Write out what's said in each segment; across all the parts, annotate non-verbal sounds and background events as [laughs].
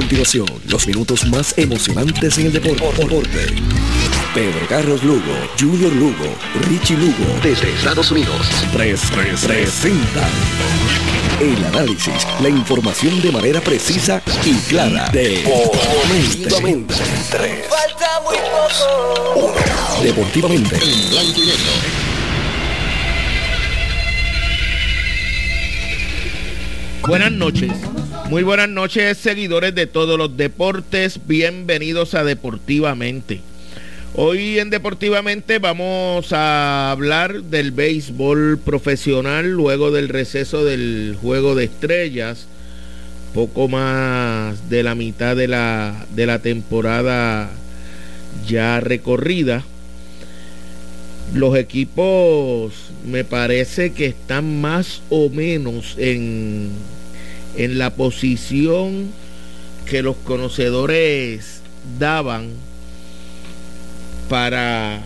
continuación los minutos más emocionantes en el deporte. Pedro Carlos Lugo, Junior Lugo, Richie Lugo, desde Estados Unidos, tres, tres, presentan el análisis, la información de manera precisa y clara. Deportivamente. Tres, Falta muy poco. Uno. Deportivamente. En blanco y negro. Buenas noches. Muy buenas noches, seguidores de todos los deportes. Bienvenidos a Deportivamente. Hoy en Deportivamente vamos a hablar del béisbol profesional luego del receso del Juego de Estrellas. Poco más de la mitad de la, de la temporada ya recorrida. Los equipos me parece que están más o menos en, en la posición que los conocedores daban para,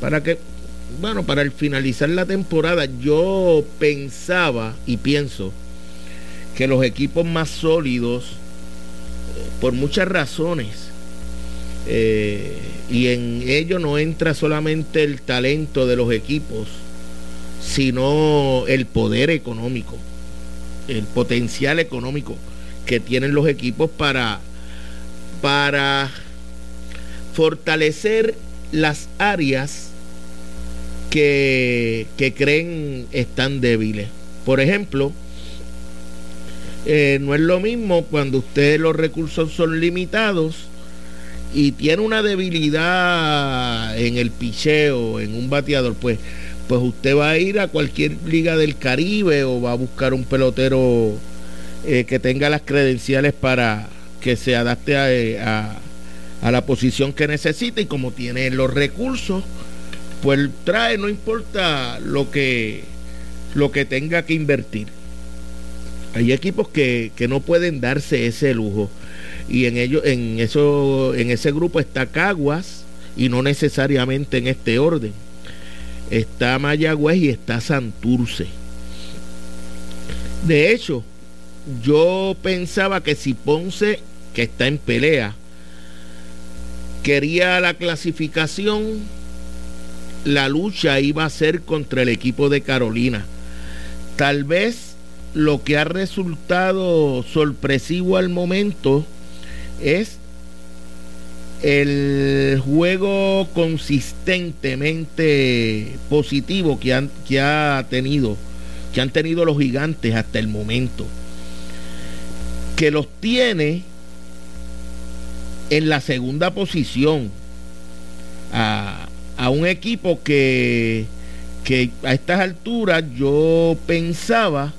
para que, bueno, para el finalizar la temporada, yo pensaba y pienso que los equipos más sólidos, por muchas razones, eh, y en ello no entra solamente el talento de los equipos, sino el poder económico, el potencial económico que tienen los equipos para, para fortalecer las áreas que, que creen están débiles. Por ejemplo, eh, no es lo mismo cuando ustedes los recursos son limitados y tiene una debilidad en el picheo, en un bateador, pues pues usted va a ir a cualquier liga del Caribe o va a buscar un pelotero eh, que tenga las credenciales para que se adapte eh, a, la posición que necesita y como tiene los recursos, pues trae, no importa lo que, lo que tenga que invertir. Hay equipos que, que no pueden darse ese lujo y en ello, en eso, en ese grupo está Caguas y no necesariamente en este orden está Mayagüez y está Santurce. De hecho, yo pensaba que si Ponce, que está en pelea, quería la clasificación, la lucha iba a ser contra el equipo de Carolina. Tal vez lo que ha resultado sorpresivo al momento es el juego consistentemente positivo que han, que ha tenido, que han tenido los gigantes hasta el momento, que los tiene en la segunda posición a, a un equipo que, que a estas alturas yo pensaba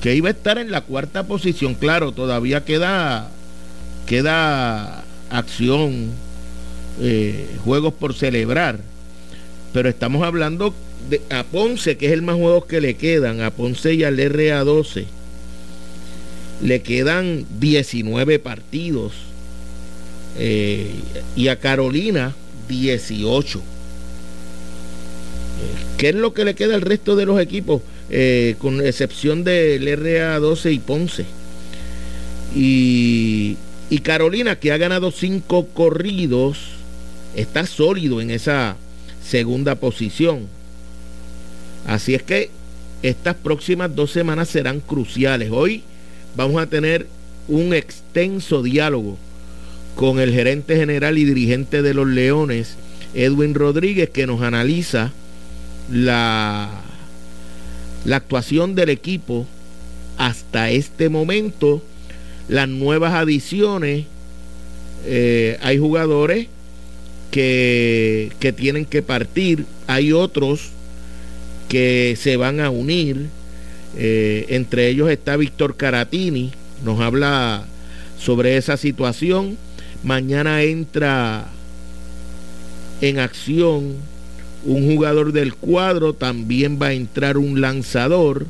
que iba a estar en la cuarta posición. Claro, todavía queda, queda acción, eh, juegos por celebrar. Pero estamos hablando de a Ponce, que es el más juegos que le quedan, a Ponce y al RA12. Le quedan 19 partidos. Eh, y a Carolina 18. ¿Qué es lo que le queda al resto de los equipos? Eh, con excepción del RA12 y Ponce. Y y Carolina, que ha ganado cinco corridos, está sólido en esa segunda posición. Así es que estas próximas dos semanas serán cruciales. Hoy vamos a tener un extenso diálogo con el gerente general y dirigente de los Leones, Edwin Rodríguez, que nos analiza la, la actuación del equipo hasta este momento las nuevas adiciones, eh, hay jugadores que, que tienen que partir, hay otros que se van a unir, eh, entre ellos está Víctor Caratini, nos habla sobre esa situación. Mañana entra en acción un jugador del cuadro, también va a entrar un lanzador.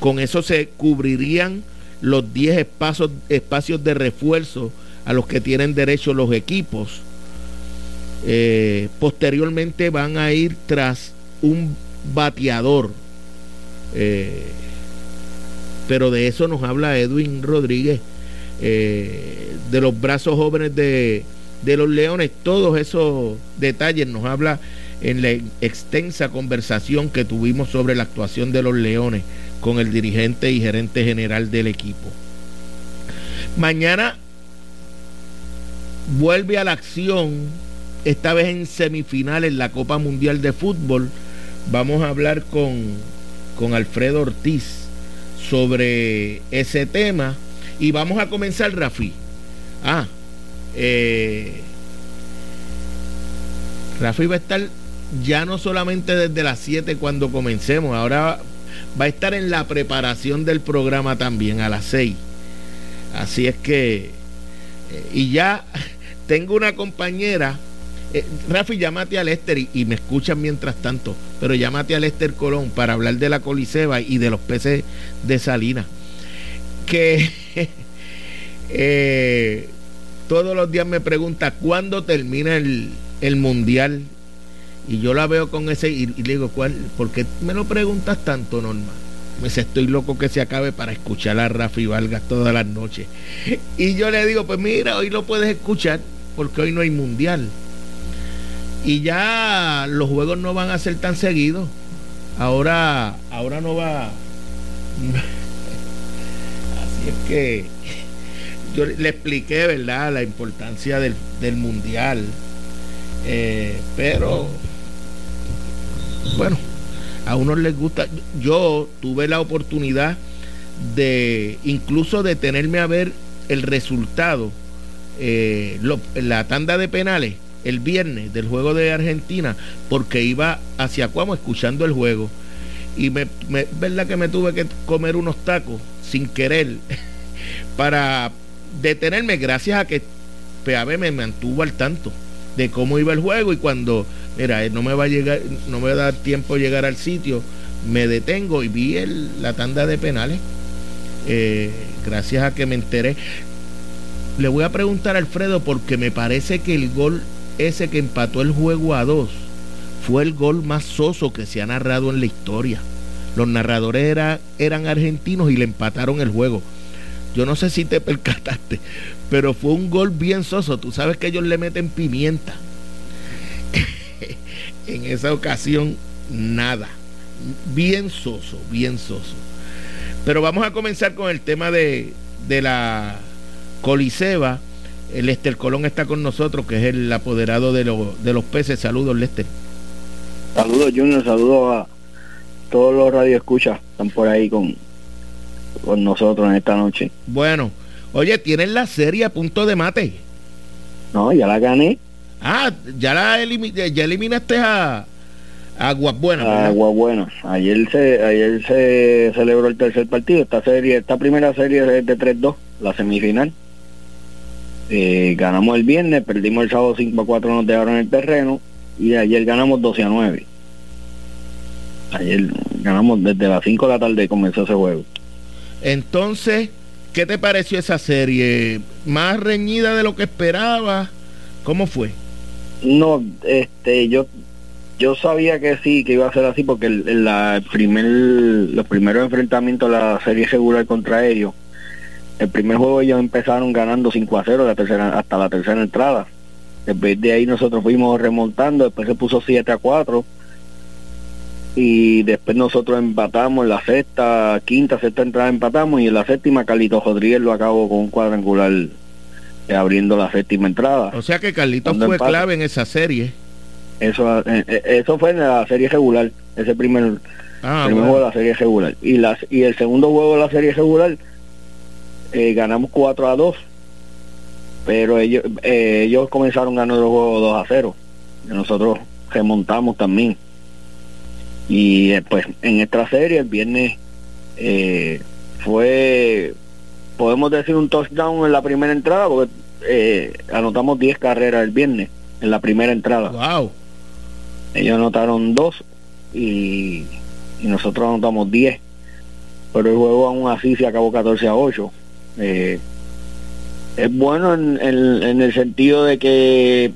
Con eso se cubrirían los 10 espacios, espacios de refuerzo a los que tienen derecho los equipos. Eh, posteriormente van a ir tras un bateador. Eh, pero de eso nos habla Edwin Rodríguez eh, de los brazos jóvenes de, de los Leones. Todos esos detalles nos habla en la extensa conversación que tuvimos sobre la actuación de los Leones con el dirigente y gerente general del equipo. Mañana vuelve a la acción, esta vez en semifinales la Copa Mundial de Fútbol. Vamos a hablar con, con Alfredo Ortiz sobre ese tema y vamos a comenzar, Rafi. Ah, eh, Rafi va a estar ya no solamente desde las 7 cuando comencemos, ahora va a estar en la preparación del programa también a las 6. Así es que, eh, y ya tengo una compañera, eh, Rafi, llámate a Lester y, me escuchan mientras tanto, pero llámate a Lester Colón para hablar de la Coliseba y de los peces de Salina. Que [laughs] eh, todos los días me pregunta cuándo termina el, el mundial y yo la veo con ese y, le digo, ¿cuál? ¿por qué me lo preguntas tanto, Norma? Me dice, estoy loco que se acabe para escuchar a Rafi Vargas todas las noches. Y yo le digo, pues mira, hoy lo puedes escuchar porque hoy no hay mundial. Y ya los juegos no van a ser tan seguidos. Ahora, ahora no va. [laughs] Así es que yo le expliqué, ¿verdad?, la importancia del, del mundial. Eh, pero bueno, a unos les gusta. Yo tuve la oportunidad de incluso detenerme a ver el resultado, eh, la tanda de penales el viernes del juego de Argentina, porque iba hacia Cuamo escuchando el juego. Y me, verdad que me tuve que comer unos tacos sin querer [laughs] para detenerme gracias a que PAB me mantuvo al tanto de cómo iba el juego y cuando mira, eh, no me va a llegar, no me va a dar tiempo llegar al sitio, me detengo y vi el, la tanda de penales. Eh, gracias a que me enteré. Le voy a preguntar a Alfredo porque me parece que el gol ese que empató el juego a dos fue el gol más soso que se ha narrado en la historia. Los narradores eran argentinos y le empataron el juego. Yo no sé si te [laughs] percataste, pero fue un gol bien soso. Tú sabes que ellos le meten pimienta en esa ocasión nada. Bien soso, bien soso. Pero vamos a comenzar con el tema de, de la Coliseba. El Lester Colón está con nosotros, que es el apoderado de, de los peces. Saludos, Lester. Saludos, Junior. Saludos a todos los radioescuchas que están por ahí con, con nosotros en esta noche. Bueno, oye, ¿tienen la serie a punto de mate? No, ya la gané. Ah, ya la ya eliminaste a Aguas Buenas. Aguas Buenas. Ayer se, ayer se celebró el tercer partido. Esta serie, esta primera serie es de 3-2, la semifinal. Eh, ganamos el viernes, perdimos el sábado 5 a 4 nos dejaron el terreno y ayer ganamos 12 a 9. Ayer ganamos desde las 5 de la tarde comenzó ese juego. Entonces, ¿qué te pareció esa serie? ¿Más reñida de lo que esperaba? ¿Cómo fue? No, este, yo yo sabía que sí, que iba a ser así porque el, la primer, los primeros enfrentamientos de la serie regular contra ellos, el primer juego ellos empezaron ganando 5 a 0 la tercera, hasta la tercera entrada. Después de ahí nosotros fuimos remontando, después se puso 7 a 4 y después nosotros empatamos en la sexta, quinta, sexta entrada empatamos y en la séptima Carlitos Rodríguez lo acabó con un cuadrangular abriendo la séptima entrada. O sea que Carlitos fue clave en esa serie. Eso, eh, eh, eso fue en la serie regular, ese primer, ah, juego de la serie regular. Y, las, y el segundo juego de la serie regular ganamos 4 a 2, pero ellos, ellos comenzaron ganando el juego 2 a 0. Y nosotros remontamos también. Y después en esta serie el viernes fue podemos decir un touchdown en la primera entrada porque eh, anotamos 10 carreras el viernes en la primera entrada. Wow. Ellos anotaron dos y, nosotros anotamos 10. Pero el juego aún así se acabó 14 a 8. Eh, es bueno en, el sentido de que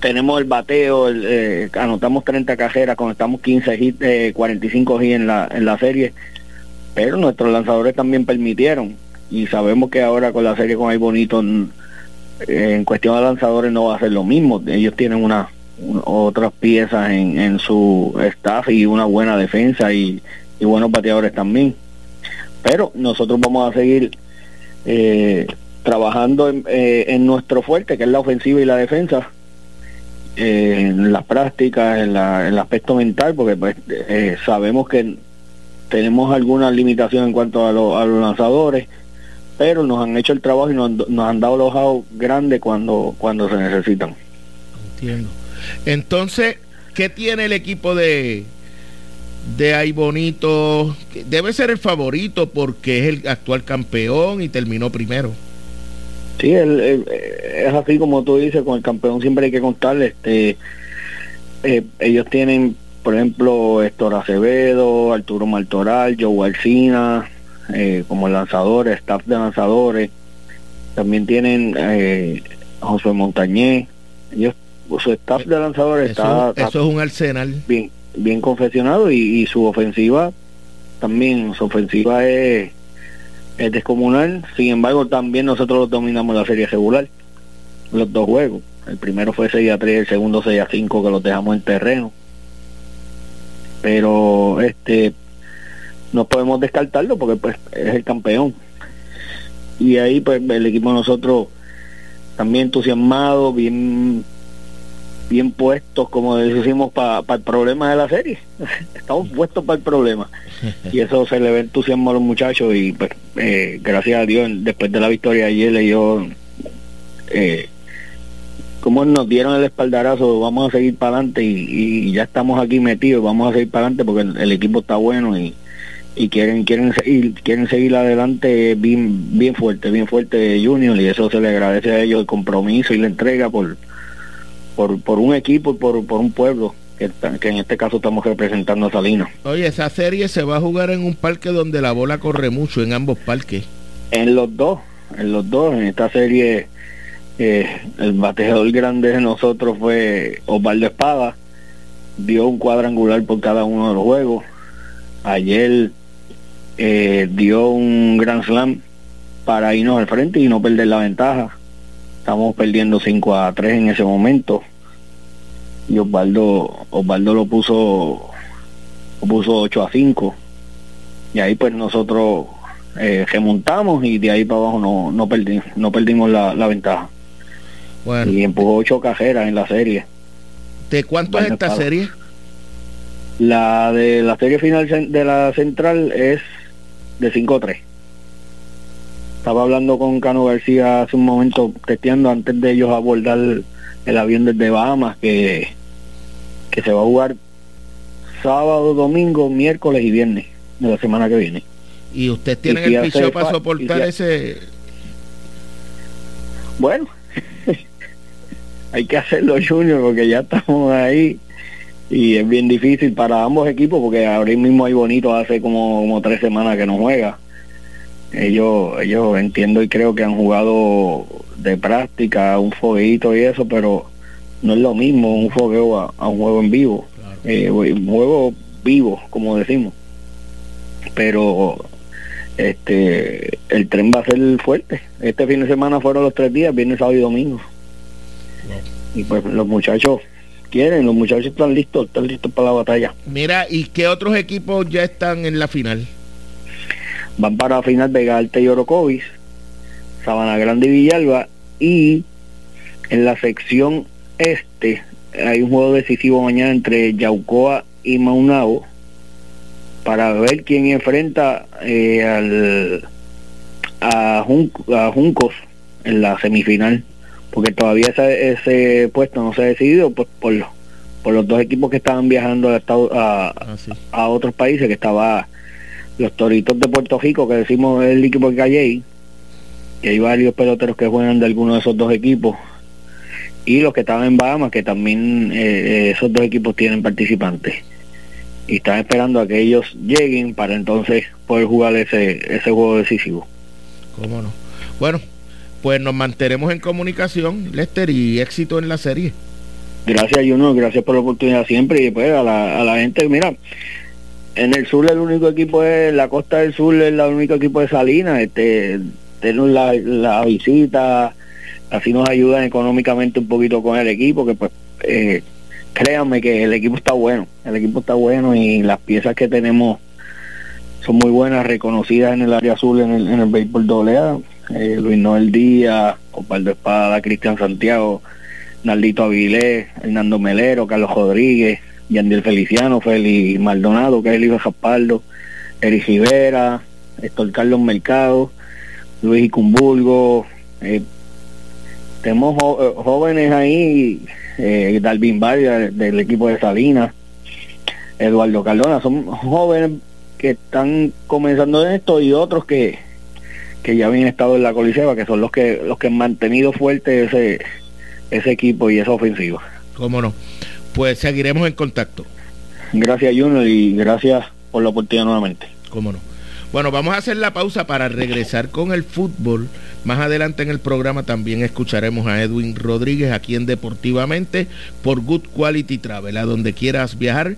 tenemos el bateo, eh, anotamos 30 carreras, conectamos 15 hits, 45 hits en la, en la serie, pero nuestros lanzadores también permitieron y sabemos que ahora con la serie con Ay Bonito en cuestión de lanzadores no va a ser lo mismo. Ellos tienen una, otras piezas en, en, su staff y una buena defensa y, buenos bateadores también. Pero nosotros vamos a seguir eh, trabajando en, eh, nuestro fuerte, que es la ofensiva y la defensa, eh, en las prácticas, en, la, el aspecto mental, porque pues, sabemos que tenemos alguna limitación en cuanto a los lanzadores pero nos han hecho el trabajo y nos, han dado los outs grandes cuando, cuando se necesitan. Entiendo. Entonces, ¿qué tiene el equipo de, de Ay Bonito? Debe ser el favorito porque es el actual campeón y terminó primero. Sí, es así como tú dices, con el campeón siempre hay que contarle. Este, eh, ellos tienen, por ejemplo, Héctor Acevedo, Arturo Martoral, Joe Alcina, eh, como lanzadores, staff de lanzadores. También tienen eh, José Montañé. Ellos, su staff de lanzadores está, Eso es un arsenal. Bien, bien confeccionado y, su ofensiva también, su ofensiva es, es descomunal. Sin embargo, también nosotros dominamos la serie regular, los dos juegos. El primero fue 6 a 3, el segundo 6 a 5 que los dejamos en terreno. Pero este no podemos descartarlo porque pues es el campeón. Y ahí pues el equipo de nosotros también entusiasmado, bien bien puestos, como decimos, para el problema de la serie. [laughs] Estamos puestos para el problema. Y eso se le ve entusiasmo a los muchachos y pues eh, gracias a Dios, después de la victoria ayer, ellos, eh, como nos dieron el espaldarazo, vamos a seguir para adelante y, ya estamos aquí metidos, vamos a seguir para adelante porque el equipo está bueno y, y quieren quieren seguir quieren seguir adelante bien bien fuerte bien fuerte Junior y eso se le agradece a ellos el compromiso y la entrega por por, por un equipo y por, por un pueblo que, que en este caso estamos representando a Salinas. Oye, esa serie se va a jugar en un parque donde la bola corre mucho, en ambos parques. En los dos, en los dos, en esta serie eh, el bateador grande de nosotros fue Osvaldo Espada, dio un cuadrangular por cada uno de los juegos. Ayer eh, dio un gran slam para irnos al frente y no perder la ventaja. Estamos perdiendo 5 a 3 en ese momento. Y Osvaldo, Osvaldo lo puso lo puso 8 a 5. Y ahí pues nosotros eh, remontamos y de ahí para abajo no, no, perdimos, no perdimos la, ventaja. Y empujó 8 cajeras en la serie. ¿De cuánto es esta serie? La de la serie final de la central es de 5-3. Estaba hablando con Cano García hace un momento, testeando antes de ellos abordar el avión desde Bahamas, que, que se va a jugar sábado, domingo, miércoles y viernes de la semana que viene. ¿Y usted tiene el piso para soportar ese...? Bueno, [laughs] hay que hacerlo, Junior, porque ya estamos ahí y es bien difícil para ambos equipos porque ahora mismo hay bonito hace como, como tres semanas que no juega. Ellos ellos entiendo y creo que han jugado de práctica un fogueito y eso pero no es lo mismo un fogueo a, un juego en vivo. Eh, un juego vivo como decimos. Pero este el tren va a ser fuerte. Este fin de semana fueron los tres días viernes sábado y domingo. Y pues los muchachos quieren, los muchachos están listos, están listos para la batalla. Mira, ¿y qué otros equipos ya están en la final? Van para la final Vega Alta y Orocovis, Sabana Grande y Villalba, y en la sección este hay un juego decisivo mañana entre Yaucoa y Maunao para ver quién enfrenta eh, al, a, a Juncos en la semifinal porque todavía ese, ese puesto no se ha decidido pues, por, por los dos equipos que estaban viajando a, a, ah, a otros países, que estaba los Toritos de Puerto Rico, que decimos el equipo de Calle, que hay varios peloteros que juegan de alguno de esos dos equipos, y los que estaban en Bahamas, que también eh, eh, esos dos equipos tienen participantes. Y están esperando a que ellos lleguen para entonces poder jugar ese, ese juego decisivo. ¿Cómo no? Bueno, pues nos mantenemos en comunicación, Lester, y éxito en la serie. Gracias, Juno, gracias por la oportunidad siempre. Y pues a la, a la gente, mira, en el sur el único equipo es, la costa del sur es el único equipo de Salinas, este, denos la, la visita, así nos ayudan económicamente un poquito con el equipo, que pues eh, créanme que el equipo está bueno, el equipo está bueno y las piezas que tenemos son muy buenas, reconocidas en el área azul, en el, en el béisbol doble eh, Luis Noel Díaz, Osvaldo Espada, Cristian Santiago, Naldito Avilés, Hernando Melero, Carlos Rodríguez, Yandiel Feliciano, Félix Maldonado, que es el hijo de Eric Rivera, Héctor Carlos Mercado, Luis Icumburgo, eh, tenemos eh, jóvenes ahí, eh, Dalvin del equipo de Salinas, Eduardo Cardona, son jóvenes que están comenzando en esto y otros que, que ya habían estado en la coliseba, que son los que los que han mantenido fuerte ese ese equipo y esa ofensiva. ¿Cómo no? Pues seguiremos en contacto. Gracias Junior y gracias por la oportunidad nuevamente. ¿Cómo no? Bueno, vamos a hacer la pausa para regresar con el fútbol. Más adelante en el programa también escucharemos a Edwin Rodríguez aquí en Deportivamente por Good Quality Travel, a donde quieras viajar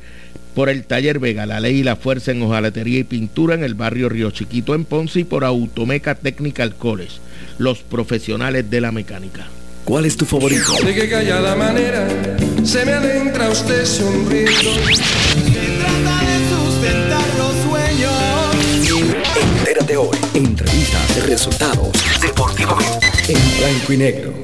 por el Taller Vega, la ley y la fuerza en hojalatería y pintura en el barrio Río Chiquito en Ponce y por Automeca Technical College, los profesionales de la mecánica. ¿Cuál es tu favorito? De qué callada manera se me adentra usted sonriendo. Se trata de sustentar los sueños. Entérate hoy. Entrevistas, resultados, deportivamente. En blanco y negro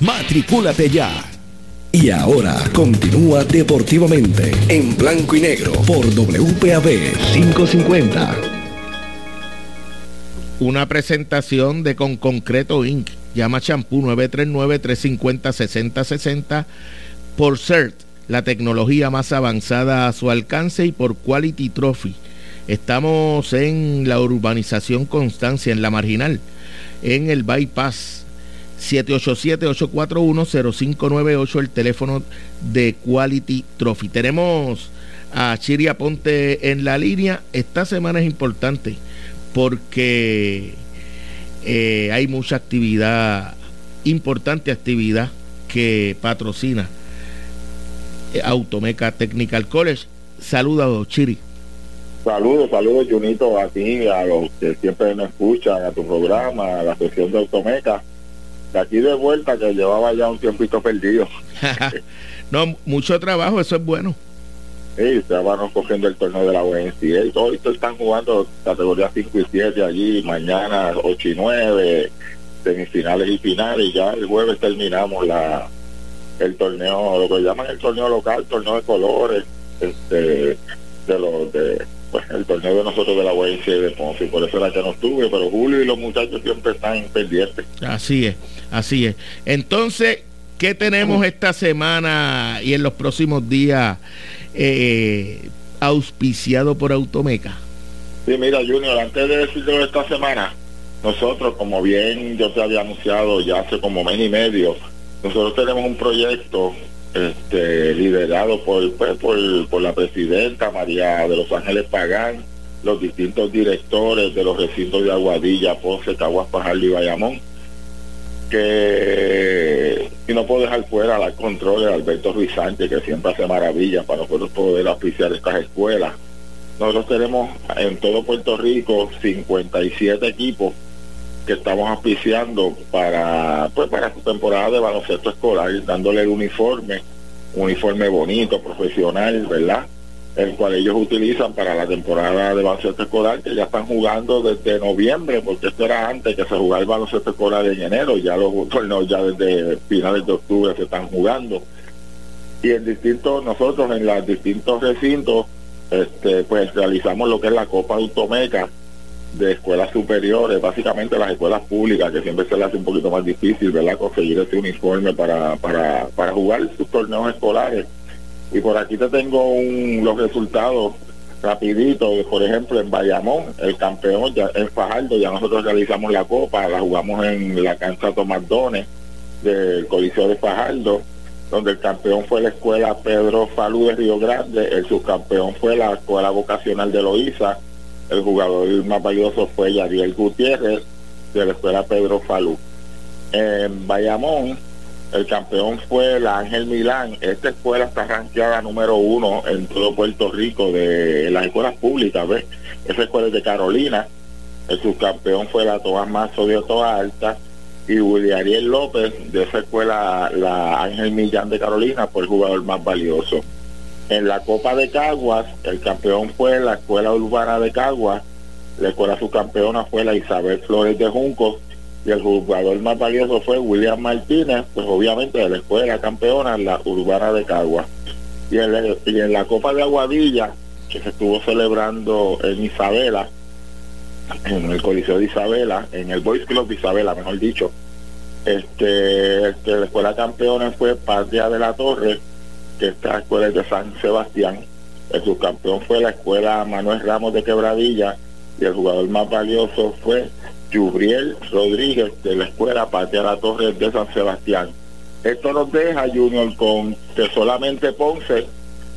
Matricúlate ya. Y ahora continúa deportivamente en blanco y negro por WPAB 550. Una presentación de Con Concreto Inc. Llama Champú 939-350-6060 por CERT, la tecnología más avanzada a su alcance y por Quality Trophy. Estamos en la urbanización Constancia, en la marginal, en el bypass 787-841-0598, el teléfono de Quality Trophy. Tenemos a Chiria Ponte en la línea. Esta semana es importante porque eh, hay mucha actividad, importante actividad que patrocina eh, Automeca Technical College. Saludos, Chiri. Saludos, saludos, Junito, a ti, a los que siempre nos escuchan, a tu programa, a la sesión de Automeca de aquí de vuelta que llevaba ya un tiempito perdido. [laughs] no, mucho trabajo, eso es bueno. Sí, van cogiendo el torneo de la UNCA y todos están jugando categorías 5 y 7 allí, mañana 8 y 9, semifinales y finales, y ya el jueves terminamos la el torneo, lo que llaman el torneo local, torneo de colores, este de los de pues el torneo de nosotros de la UNC de Ponce, por eso era que no estuve, pero Julio y los muchachos siempre están pendientes. Así es, así es. Entonces, ¿qué tenemos esta semana y en los próximos días eh, auspiciado por Automeca? Sí, mira, Junior, antes de decirlo esta semana, nosotros, como bien yo te había anunciado ya hace como mes y medio, nosotros tenemos un proyecto este, liderado por, pues, por, por la presidenta María de Los Ángeles Pagán, los distintos directores de los recintos de Aguadilla, Ponce, Caguas, Pajardo y Bayamón, que y no puedo dejar fuera la control de Alberto Ruiz Sánchez, que siempre hace maravillas para nosotros poder oficiar estas escuelas. Nosotros tenemos en todo Puerto Rico 57 equipos que estamos auspiciando para pues para su temporada de baloncesto escolar, dándole el uniforme, un uniforme bonito, profesional, ¿verdad? El cual ellos utilizan para la temporada de baloncesto escolar, que ya están jugando desde noviembre, porque esto era antes que se jugara el baloncesto escolar en enero, ya los [laughs] torneos ya desde finales de octubre se están jugando. Y en distintos, nosotros en los distintos recintos, este, pues realizamos lo que es la Copa Automeca, de escuelas superiores, básicamente las escuelas públicas, que siempre se les hace un poquito más difícil, ¿verdad?, conseguir ese uniforme para, para, para jugar sus torneos escolares. Y por aquí te tengo un, los resultados rapiditos, por ejemplo, en Bayamón, el campeón, ya, en Fajardo, ya nosotros realizamos la copa, la jugamos en la cancha Tomás Dones del Coliseo de Fajardo, donde el campeón fue la escuela Pedro Falú de Río Grande, el subcampeón fue la escuela vocacional de Loíza, el jugador más valioso fue Yadiel Gutiérrez de la escuela Pedro Falú. En Bayamón, el campeón fue la Ángel Milán. Esta escuela está ranqueada número uno en todo Puerto Rico de las escuelas públicas, ¿ves? Esa escuela es de Carolina. El subcampeón fue la Tomás Mazo de Otoa Alta y William Ariel López de esa escuela, la Ángel Millán de Carolina, fue el jugador más valioso. En la Copa de Caguas, el campeón fue la Escuela Urbana de Caguas, la escuela subcampeona fue la Isabel Flores de Juncos y el jugador más valioso fue William Martínez, pues obviamente de la escuela campeona, la Urbana de Caguas. Y en, y en la Copa de Aguadilla, que se estuvo celebrando en Isabela, en el Coliseo de Isabela, en el Boys Club de Isabela, mejor dicho, este, este la escuela campeona fue Patria de la Torre, que esta escuela es de San Sebastián. El subcampeón fue la escuela Manuel Ramos de Quebradilla y el jugador más valioso fue Jubriel Rodríguez de la escuela Patria La Torre de San Sebastián. Esto nos deja Junior con que solamente Ponce,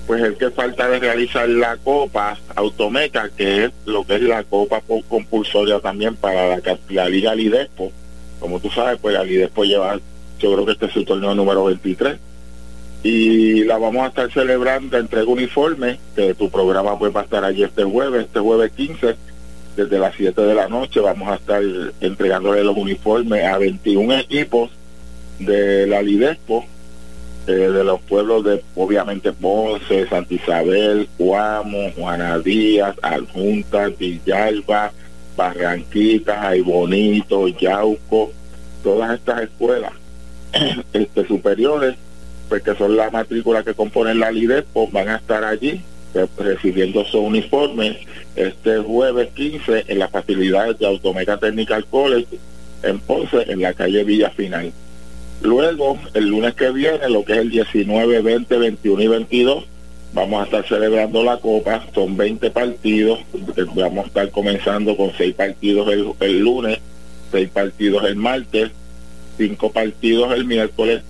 pues el que falta de realizar la Copa Automeca, que es lo que es la Copa compulsoria también para la, la Liga Lidespo. Como tú sabes, pues la Lidespo lleva, yo creo que este es su torneo número 23 y la vamos a estar celebrando, entrega uniforme, que tu programa pues va a estar allí este jueves, este jueves 15, desde las 7 de la noche vamos a estar entregándole los uniformes a 21 equipos de la Lidespo, eh, de los pueblos de obviamente Ponce, Santa Isabel, Cuamo, Juana Díaz, Adjunta, Villalba, Barranquita, Ay Bonito, Yauco, todas estas escuelas [clears throat] este, superiores pues que son las matrículas que componen la LIDEPO, van a estar allí pues, recibiendo su uniforme este jueves 15 en las facilidades de Automeca Technical College en Ponce, en la calle Villa Final. Luego, el lunes que viene, lo que es el 19, 20, 21 y 22, vamos a estar celebrando la Copa, son 20 partidos, vamos a estar comenzando con 6 partidos el, el lunes, 6 partidos el martes, 5 partidos el miércoles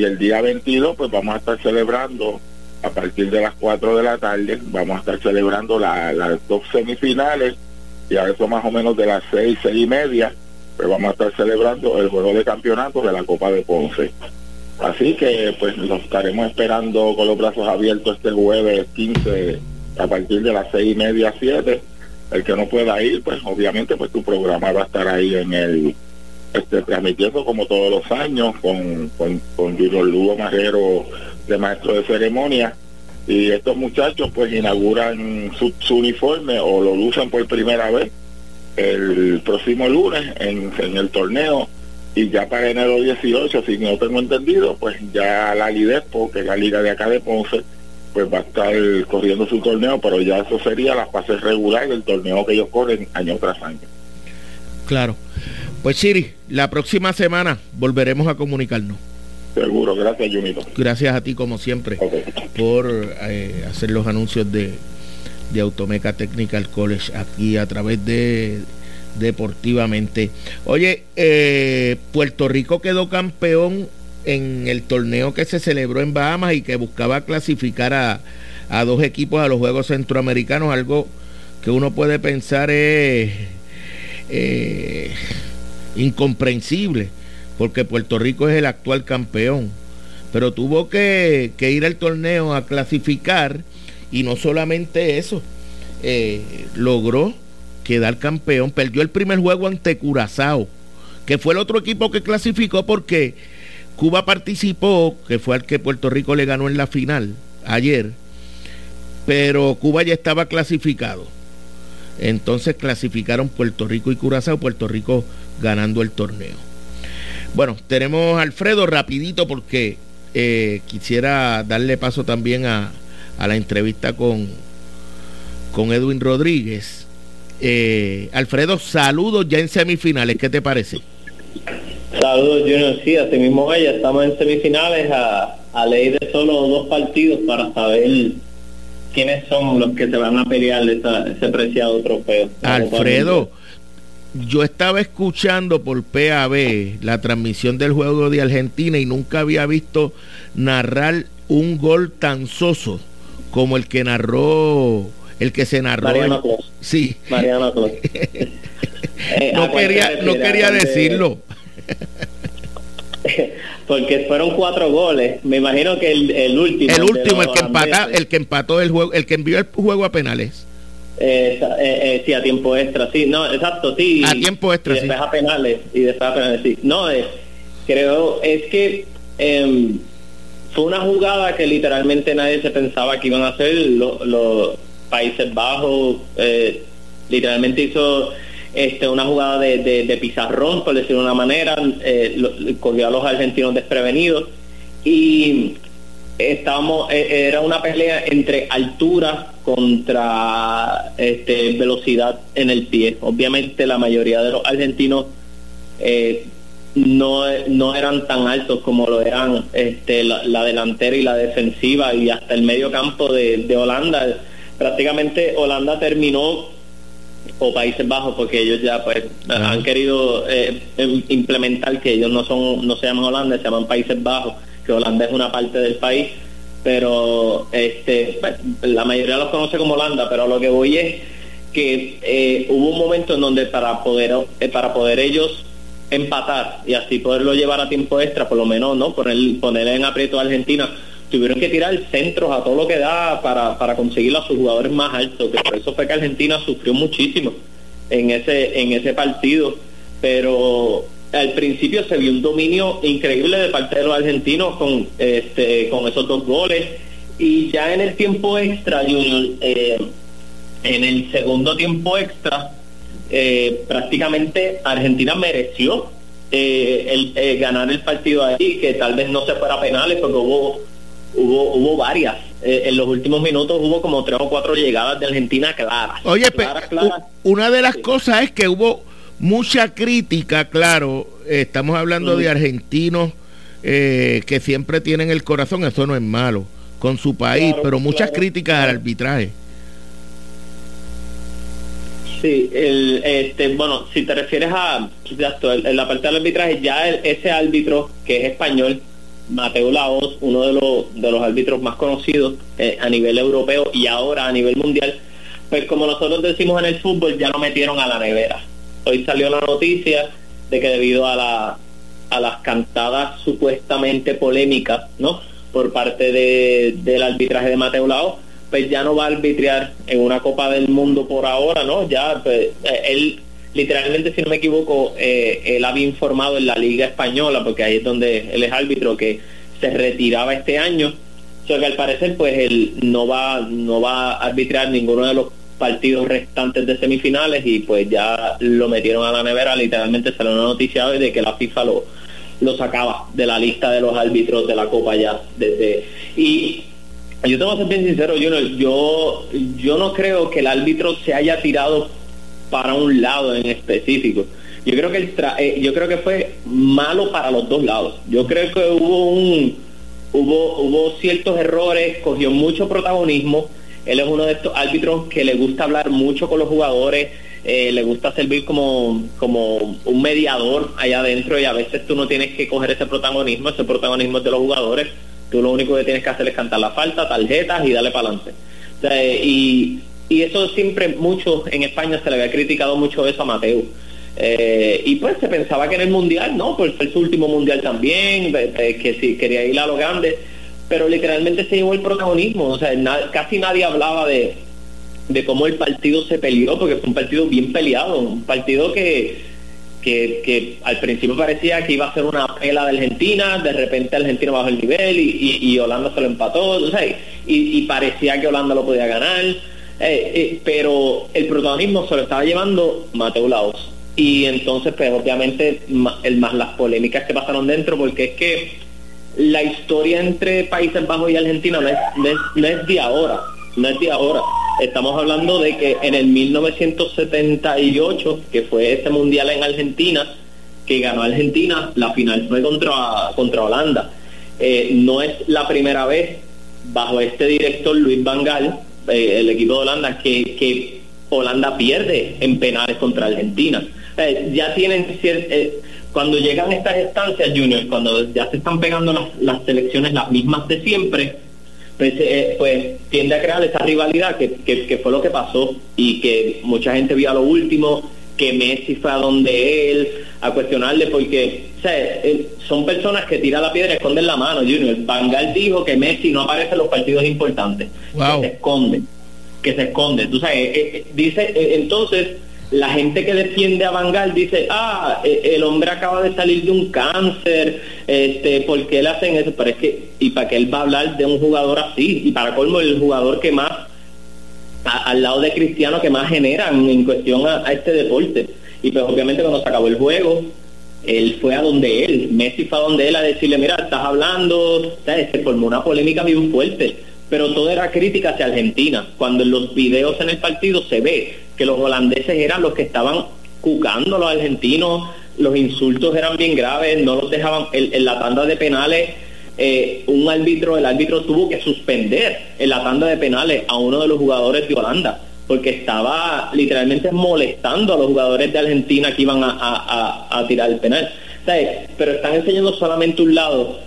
y el día 22 pues vamos a estar celebrando a partir de las 4 de la tarde, vamos a estar celebrando las dos semifinales y a eso más o menos de las 6, 6 y media, pues vamos a estar celebrando el juego de campeonato de la Copa de Ponce. Así que pues nos estaremos esperando con los brazos abiertos este jueves 15 a partir de las 6 y media, 7. El que no pueda ir, pues obviamente pues tu programa va a estar ahí en el este, transmitiendo como todos los años con, con, con Junior Lugo Majero de maestro de ceremonia. Y estos muchachos pues inauguran su, uniforme o lo lucen por primera vez el próximo lunes en, en, el torneo. Y ya para enero 18 si no tengo entendido pues ya la Lidespo que es la liga de acá de Ponce pues va a estar corriendo su torneo pero ya eso sería la fase regular del torneo que ellos corren año tras año. Claro pues Chiri, la próxima semana volveremos a comunicarnos. Seguro, gracias Junito. Gracias a ti como siempre okay. por eh, hacer los anuncios de de Automeca Technical College aquí a través de Deportivamente. Oye, eh, Puerto Rico quedó campeón en el torneo que se celebró en Bahamas y que buscaba clasificar a, a dos equipos a los Juegos Centroamericanos, algo que uno puede pensar es eh, incomprensible, porque Puerto Rico es el actual campeón, pero tuvo que, ir al torneo a clasificar y no solamente eso, eh, logró quedar campeón, perdió el primer juego ante Curazao, que fue el otro equipo que clasificó porque Cuba participó, que fue al que Puerto Rico le ganó en la final ayer, pero Cuba ya estaba clasificado. Entonces clasificaron Puerto Rico y Curazao, Puerto Rico ganando el torneo. Bueno, tenemos a Alfredo rapidito porque eh, quisiera darle paso también a, la entrevista con, con Edwin Rodríguez. Eh, Alfredo, saludos ya en semifinales, ¿qué te parece? Saludos, Junior. Sí, así mismo ya estamos en semifinales a, a ley de solo dos partidos para saber quiénes son los que se van a pelear ese preciado trofeo. Alfredo, yo estaba escuchando por PAB la transmisión del juego de Argentina y nunca había visto narrar un gol tan soso como el que narró, el que se narró. Mariano Sí. Mariano [laughs] eh, no quería, no quería decirlo. [laughs] porque fueron cuatro goles. Me imagino que el, último. El último, el que, empató, el que empató el juego, el que envió el juego a penales. Eh, eh, eh, sí, a tiempo extra, sí, no, exacto, sí. A tiempo extra, y después a penales, y después a penales, sí. No, eh, creo, es que em, fue una jugada que literalmente nadie se pensaba que iban a hacer. Los Países Bajos literalmente hizo este, una jugada de, pizarrón, por decirlo de una manera, eh, cogió a los argentinos desprevenidos y estábamos, eh, era una pelea entre altura contra este, velocidad en el pie. Obviamente la mayoría de los argentinos eh, no, no eran tan altos como lo eran este, la, delantera y la defensiva y hasta el medio campo de, de Holanda. Prácticamente Holanda terminó o Países Bajos porque ellos ya pues han querido eh, em, implementar que ellos no son no se llaman Holanda se llaman Países Bajos que Holanda es una parte del país pero este pues, la mayoría los conoce como Holanda pero lo que voy es que eh, hubo un momento en donde para poder eh, para poder ellos empatar y así poderlo llevar a tiempo extra por lo menos no poner poner en aprieto a Argentina tuvieron que tirar centros a todo lo que da para, para conseguir a sus jugadores más altos, que por eso fue que Argentina sufrió muchísimo en ese, en ese partido, pero al principio se vio un dominio increíble de parte de los argentinos con, este, con esos dos goles y ya en el tiempo extra, Junior, eh, en el segundo tiempo extra, eh, prácticamente Argentina mereció eh, el, ganar el partido ahí, que tal vez no se fuera a penales porque hubo hubo, hubo varias. Eh, en los últimos minutos hubo como tres o cuatro llegadas de Argentina claras. Oye, una de las cosas es que hubo mucha crítica, claro, estamos hablando de argentinos eh, que siempre tienen el corazón, eso no es malo, con su país, pero muchas críticas al arbitraje. Sí, el, este, bueno, si te refieres a en la parte del arbitraje, ya ese árbitro que es español, Mateo Laos, uno de los, de los árbitros más conocidos eh, a nivel europeo y ahora a nivel mundial, pues como nosotros decimos en el fútbol, ya lo metieron a la nevera. Hoy salió la noticia de que debido a, la, a las cantadas supuestamente polémicas, ¿no? Por parte de, del arbitraje de Mateo Laos, pues ya no va a arbitrar en una Copa del Mundo por ahora, ¿no? Ya, pues, eh, él literalmente, si no me equivoco, eh, él había informado en la Liga Española, porque ahí es donde él es árbitro, que se retiraba este año. O que al parecer, pues él no va, no va a arbitrar ninguno de los partidos restantes de semifinales y pues ya lo metieron a la nevera, literalmente salió una noticia de que la FIFA lo, lo sacaba de la lista de los árbitros de la Copa ya desde y yo tengo que ser bien sincero, yo, yo, yo no creo que el árbitro se haya tirado para un lado en específico. Yo creo que el eh, yo creo que fue malo para los dos lados. Yo creo que hubo un hubo hubo ciertos errores, cogió mucho protagonismo Él es uno de estos árbitros que le gusta hablar mucho con los jugadores, eh, le gusta servir como, como un mediador allá adentro y a veces tú no tienes que coger ese protagonismo, ese protagonismo es de los jugadores, tú lo único que tienes que hacer es cantar la falta, tarjetas y darle para adelante. y, y eso siempre mucho en España se le había criticado mucho eso a Mateo. Eh, y pues se pensaba que en el mundial, no, pues fue su último mundial también, que si quería ir a lo grande, pero literalmente se llevó el protagonismo, o sea, casi nadie hablaba de, de cómo el partido se peleó, porque fue un partido bien peleado, un partido que, que, al principio parecía que iba a ser una pela de Argentina, de repente Argentina bajó el nivel y, y, Holanda se lo empató, o y parecía que Holanda lo podía ganar eh, eh, pero el protagonismo se lo estaba llevando Mateo Laos. Y entonces, pues obviamente, el más las polémicas que pasaron dentro, porque es que la historia entre Países Bajos y Argentina no es, no es, de ahora, no es de ahora. Estamos hablando de que en el 1978, que fue ese mundial en Argentina, que ganó Argentina, la final fue contra, contra Holanda. Eh, no es la primera vez bajo este director Luis Van Gaal eh, el equipo de Holanda, que, que, Holanda pierde en penales contra Argentina. ya tienen eh, cuando llegan estas estancias, Junior, cuando ya se están pegando las, las selecciones las mismas de siempre, pues, eh, pues tiende a crear esa rivalidad que, que, fue lo que pasó y que mucha gente vio a lo último, que Messi fue a donde él, a cuestionarle porque son personas que tiran la piedra y esconden la mano, Junior. Bangal dijo que Messi no aparece en los partidos importantes, que se esconde, que se esconde. Tú sabes, eh, eh, dice, eh, entonces, la gente que defiende a Bangal dice, ah, el hombre acaba de salir de un cáncer, este, ¿por qué le hacen eso? Pero es que, y para que él va a hablar de un jugador así, y para colmo el jugador que más, al lado de Cristiano, que más generan en cuestión a, este deporte. Y pues obviamente cuando se acabó el juego, él fue a donde él, Messi fue a donde él a decirle, mira, estás hablando, se formó una polémica bien fuerte, pero todo era crítica hacia Argentina, cuando en los videos en el partido se ve que los holandeses eran los que estaban cucando a los argentinos, los insultos eran bien graves, no los dejaban, en, la tanda de penales, eh, un árbitro, el árbitro tuvo que suspender en la tanda de penales a uno de los jugadores de Holanda porque estaba literalmente molestando a los jugadores de Argentina que iban a, tirar el penal. Pero están enseñando solamente un lado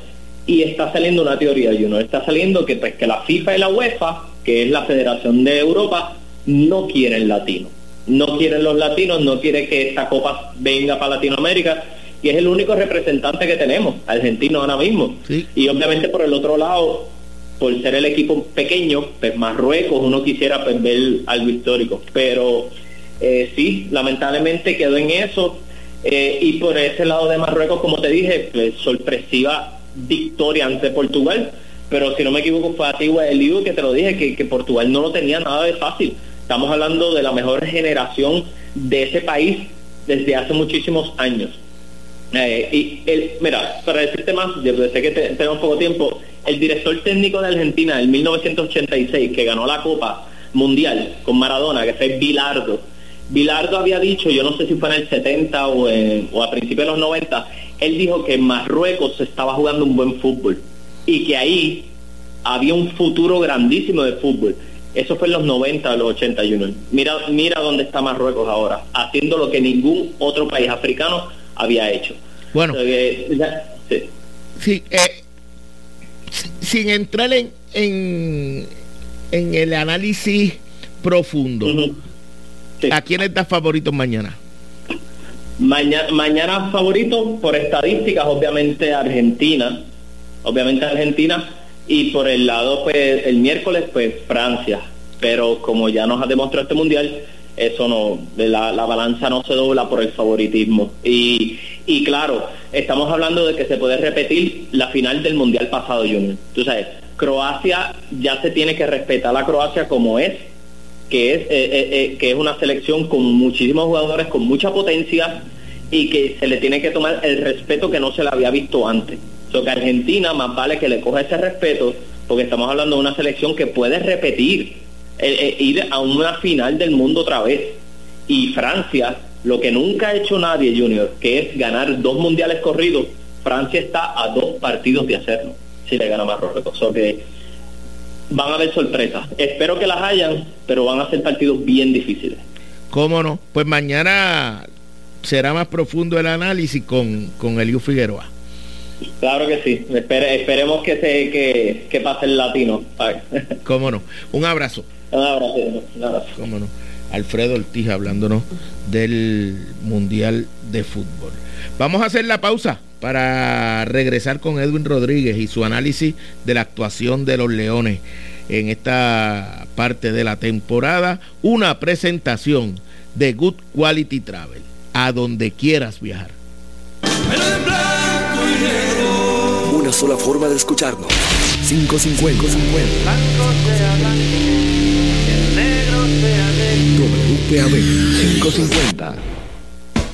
y está saliendo una teoría, y uno está saliendo que, pues, que la FIFA y la UEFA, que es la Federación de Europa, no quieren latinos. No quieren los latinos, no quiere que esta copa venga para Latinoamérica y es el único representante que tenemos, argentino ahora mismo. Y obviamente por el otro lado, por ser el equipo pequeño, pues Marruecos uno quisiera pues, ver algo histórico, pero eh, sí, lamentablemente quedó en eso. Eh, y por ese lado de Marruecos, como te dije, pues, sorpresiva victoria ante Portugal, pero si no me equivoco fue a ti, Eliu, que te lo dije, que, que Portugal no lo tenía nada de fácil. Estamos hablando de la mejor generación de ese país desde hace muchísimos años. Eh, y el, mira, para decirte más, yo sé que tenemos poco tiempo, el director técnico de Argentina en 1986, que ganó la Copa Mundial con Maradona, que fue Bilardo, Bilardo había dicho, yo no sé si fue en el 70 o, o a principios de los 90, él dijo que en Marruecos se estaba jugando un buen fútbol y que ahí había un futuro grandísimo de fútbol. Eso fue en los 90, los 81. Mira, mira dónde está Marruecos ahora, haciendo lo que ningún otro país africano había hecho. Bueno, sí. Eh, sin entrar en, en, el análisis profundo, ¿a quién estás favorito mañana? Mañana, mañana favorito por estadísticas, obviamente Argentina, obviamente Argentina, y por el lado, pues el miércoles, pues Francia, pero como ya nos ha demostrado este mundial, eso no, la, la balanza no se dobla por el favoritismo. Y, y claro, estamos hablando de que se puede repetir la final del Mundial pasado, Junior. Tú sabes, Croacia ya se tiene que respetar a Croacia como es, que es, eh, eh, eh, que es una selección con muchísimos jugadores, con mucha potencia y que se le tiene que tomar el respeto que no se le había visto antes. O que Argentina más vale que le coja ese respeto, porque estamos hablando de una selección que puede repetir ir a una final del mundo otra vez. Y Francia, lo que nunca ha hecho nadie, Junior, que es ganar dos mundiales corridos, Francia está a dos partidos de hacerlo, si le gana Marruecos. O que van a haber sorpresas. Espero que las hayan, pero van a ser partidos bien difíciles. ¿Cómo no? Pues mañana será más profundo el análisis con, con Eliu Figueroa. Claro que sí. esperemos que se que, que pase el latino. ¿Cómo no? Un abrazo. Un abrazo. Un abrazo. ¿Cómo no? Alfredo Ortiz hablándonos del Mundial de Fútbol. Vamos a hacer la pausa para regresar con Edwin Rodríguez y su análisis de la actuación de los Leones en esta parte de la temporada. Una presentación de Good Quality Travel, a donde quieras viajar. Una sola forma de escucharnos. 550. WPAB 550.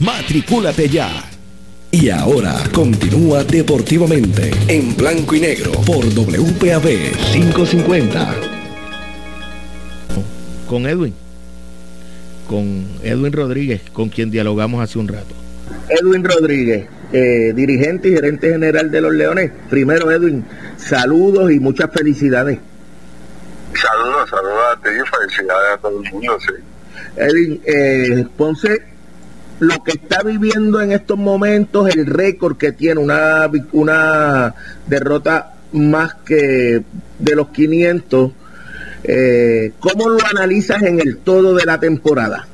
Matricúlate ya. Y ahora continúa deportivamente en blanco y negro por WPAB 550. Con Edwin, con Edwin Rodríguez, con quien dialogamos hace un rato. Edwin Rodríguez, eh, dirigente y gerente general de los Leones. Primero, Edwin, saludos y muchas felicidades. Saludos, saludos a ti y felicidades a todo el mundo, sí. Edwin, eh, Ponce lo que está viviendo en estos momentos, el récord que tiene, una, una derrota más que de los 500, eh, ¿cómo lo analizas en el todo de la temporada?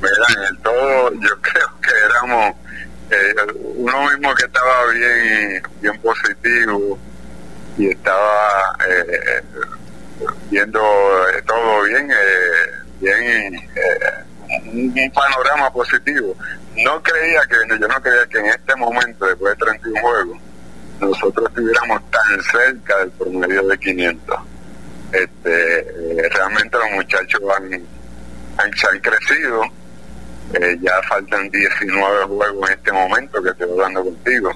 Mira, en el todo yo [laughs] creo que éramos eh, uno mismo que estaba bien, bien positivo y estaba eh, viendo todo bien, bien un, panorama positivo. No creía que, yo no creía que en este momento, después de 31 juegos, nosotros estuviéramos tan cerca del promedio de 500. Este, eh, realmente los muchachos han, han, crecido. Eh, ya faltan 19 juegos en este momento que estoy hablando contigo.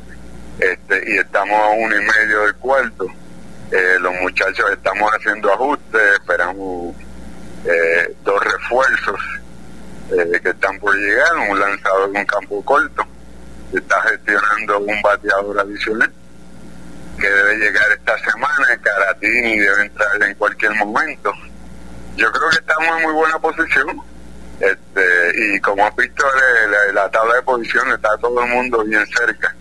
Este, y estamos a uno y medio del cuarto. Eh, los muchachos estamos haciendo ajustes, esperamos dos refuerzos eh, que están por llegar, un lanzador en un campo corto, que está gestionando un bateador adicional, que debe llegar esta semana, Caratini debe entrar en cualquier momento. Yo creo que estamos en muy buena posición. Este, y como has visto la, tabla de posiciones está todo el mundo bien cerca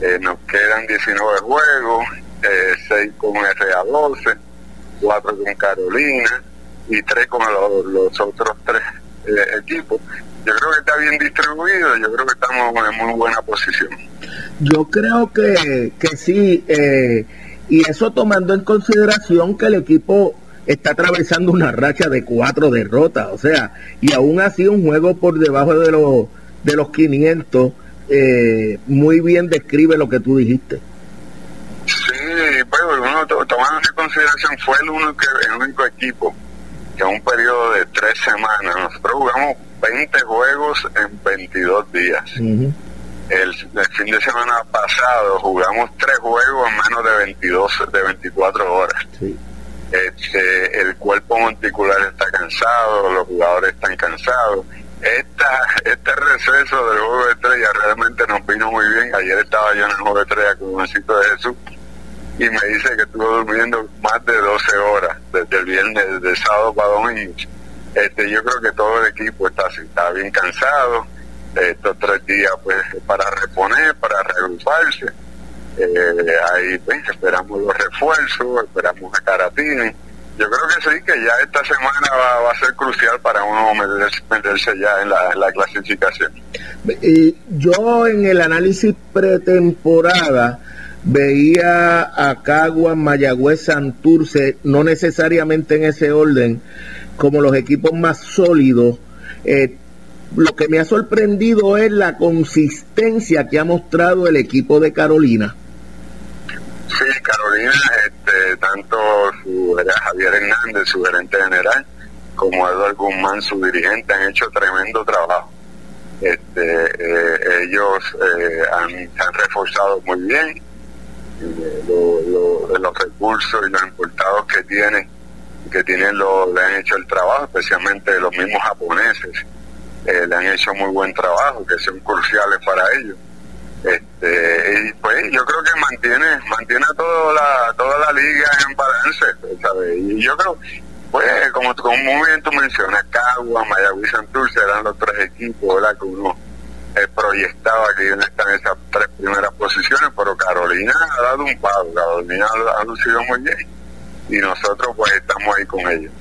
eh, nos quedan 19 juegos eh, 6 con RA12 4 con Carolina y 3 con los otros 3 eh, equipo. Yo creo que está bien distribuido, yo creo que estamos en muy buena posición. Yo creo que, que sí, eh, y eso tomando en consideración que el equipo está atravesando una racha de cuatro derrotas, o sea, y aún así un juego por debajo de los, de los 500, eh, muy bien describe lo que tú dijiste. Sí, tomando en consideración, fue el único, el único equipo que en un periodo de tres semanas, nosotros jugamos 20 juegos en 22 días. el, el, fin de semana pasado jugamos tres juegos en menos de 22, de 24 horas. Este, el cuerpo monticular está cansado, los jugadores están cansados. Esta, este receso del juego de estrella realmente nos vino muy bien. Ayer estaba yo en el juego de estrella con un de Jesús y me dice que estuvo durmiendo más de 12 horas desde el viernes, de sábado para domingo. Este, yo creo que todo el equipo está, está bien cansado. Estos tres días pues para reponer, para reagruparse. Eh, ahí pues, esperamos los refuerzos, esperamos a Caratini. Yo creo que sí, que ya esta semana va, a ser crucial para uno meterse, ya en la, clasificación. Y yo en el análisis pretemporada veía a Cagua, Mayagüez, Santurce, no necesariamente en ese orden, como los equipos más sólidos. Eh, lo que me ha sorprendido es la consistencia que ha mostrado el equipo de Carolina. Sí, Carolina, este, tanto su, Javier Hernández, su gerente general, como Eduardo Guzmán, su dirigente, han hecho tremendo trabajo. Este, eh, ellos eh, se han reforzado muy bien eh, los recursos y los importados que tienen, que tienen lo, le han hecho el trabajo, especialmente los mismos japoneses, le han hecho muy buen trabajo, que son cruciales para ellos este, y pues yo creo que mantiene mantiene toda la, toda la liga en balance, ¿sabes? Y yo creo, pues como, como muy bien tú mencionas, Cagua, Mayagüez Santurce eran los tres equipos, ¿verdad? Que uno eh, proyectaba que iban a estar en esas tres primeras posiciones, pero Carolina ha dado un paso, Carolina ha, lucido muy bien y nosotros pues estamos ahí con ellos.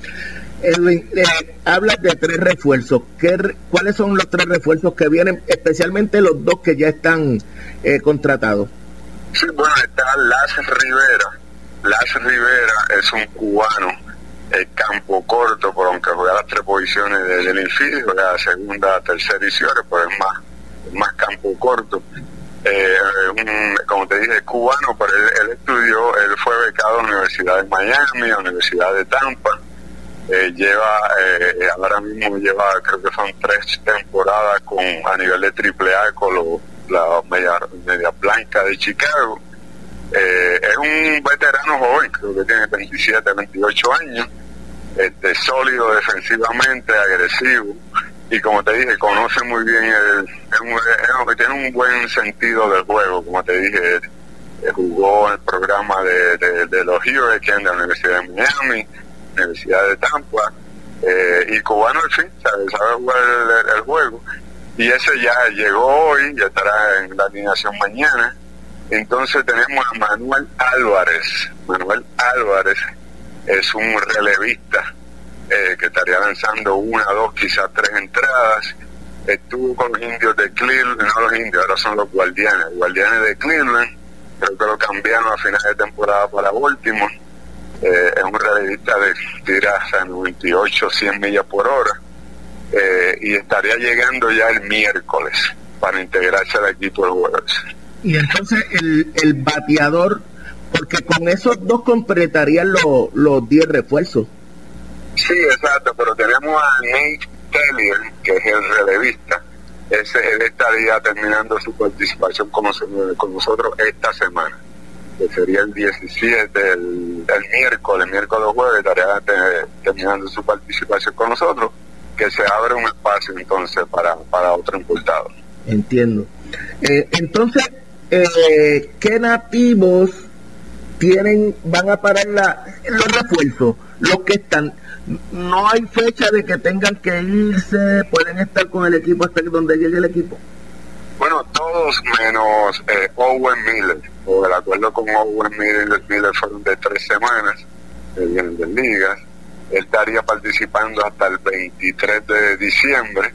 Edwin, eh, hablas de tres refuerzos. ¿Qué, ¿Cuáles son los tres refuerzos que vienen, especialmente los dos que ya están eh, contratados? Sí, bueno, está Lázaro Rivera. Lázaro Rivera es un cubano, el campo corto, por aunque juega las tres posiciones del infield, la segunda, tercera y cierre, pues es más, más campo corto. Eh, como te dije, cubano, pero él, él, estudió, él fue becado a la Universidad de Miami, a la Universidad de Tampa, eh, lleva, eh, ahora mismo lleva, creo que son tres temporadas con a nivel de triple A con la media, media blanca de Chicago. Eh, es un veterano joven, creo que tiene 27, 28 años, este, sólido defensivamente, agresivo y como te dije, conoce muy bien, el, el, tiene un buen sentido del juego, como te dije, jugó en el programa de, de los Hurricanes de la Universidad de Miami, Universidad de Tampa, eh, y cubano al fin, sabe, jugar el, juego. Y ese ya llegó hoy, ya estará en la alineación mañana. Entonces tenemos a Manuel Álvarez. Manuel Álvarez es un relevista eh, que estaría lanzando una, dos, quizás tres entradas. Estuvo con los indios de Cleveland, no los indios, ahora son los guardianes, guardianes de Cleveland. Creo que lo cambiaron a final de temporada para Baltimore eh, es un relevista de tiras a 98, 100 millas por hora eh, y estaría llegando ya el miércoles para integrarse al equipo del jueves. Y entonces el, el bateador, porque con esos dos completarían los, los 10 refuerzos. Sí, exacto, pero tenemos a Nate Taylor, que es el relevista. Ese, él estaría terminando su participación con nosotros esta semana que sería el 17, el, miércoles, el miércoles jueves, estaría terminando su participación con nosotros, que se abre un espacio entonces para, para otro impulsado. Entiendo. Eh, entonces, eh, ¿qué nativos tienen, van a parar la, los refuerzos? Los que están, no hay fecha de que tengan que irse, pueden estar con el equipo hasta donde llegue el equipo. Bueno, todos menos eh, Owen Miller, o el acuerdo con Owen Miller, Miller fueron de tres semanas, que vienen de ligas. Él estaría participando hasta el 23 de diciembre.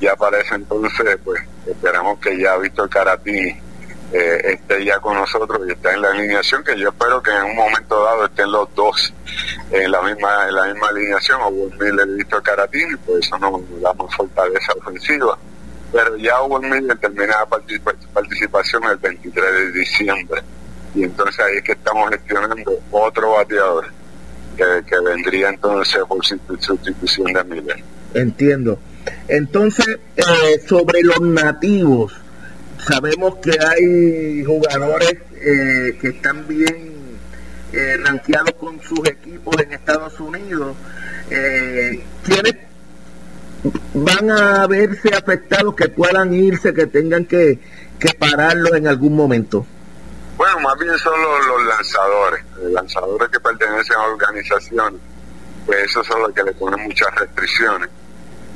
Ya para ese entonces, pues esperamos que ya Víctor Caratini eh, esté ya con nosotros y esté en la alineación, que yo espero que en un momento dado estén los dos en la misma en la misma alineación, Owen Miller y Víctor Caratini, pues eso nos da más fortaleza ofensiva pero ya hubo en termina la participación el 23 de diciembre y entonces ahí es que estamos gestionando otro bateador que, vendría entonces por sustitución de Miller. Entiendo. Entonces, eh, sobre los nativos, sabemos que hay jugadores eh, que están bien eh, rankeados con sus equipos en Estados Unidos. Eh, ¿Quiénes van a verse afectados que puedan irse, que tengan que, que pararlos en algún momento? Bueno, más bien son los, lanzadores, los lanzadores que pertenecen a organizaciones, pues esos son los que le ponen muchas restricciones.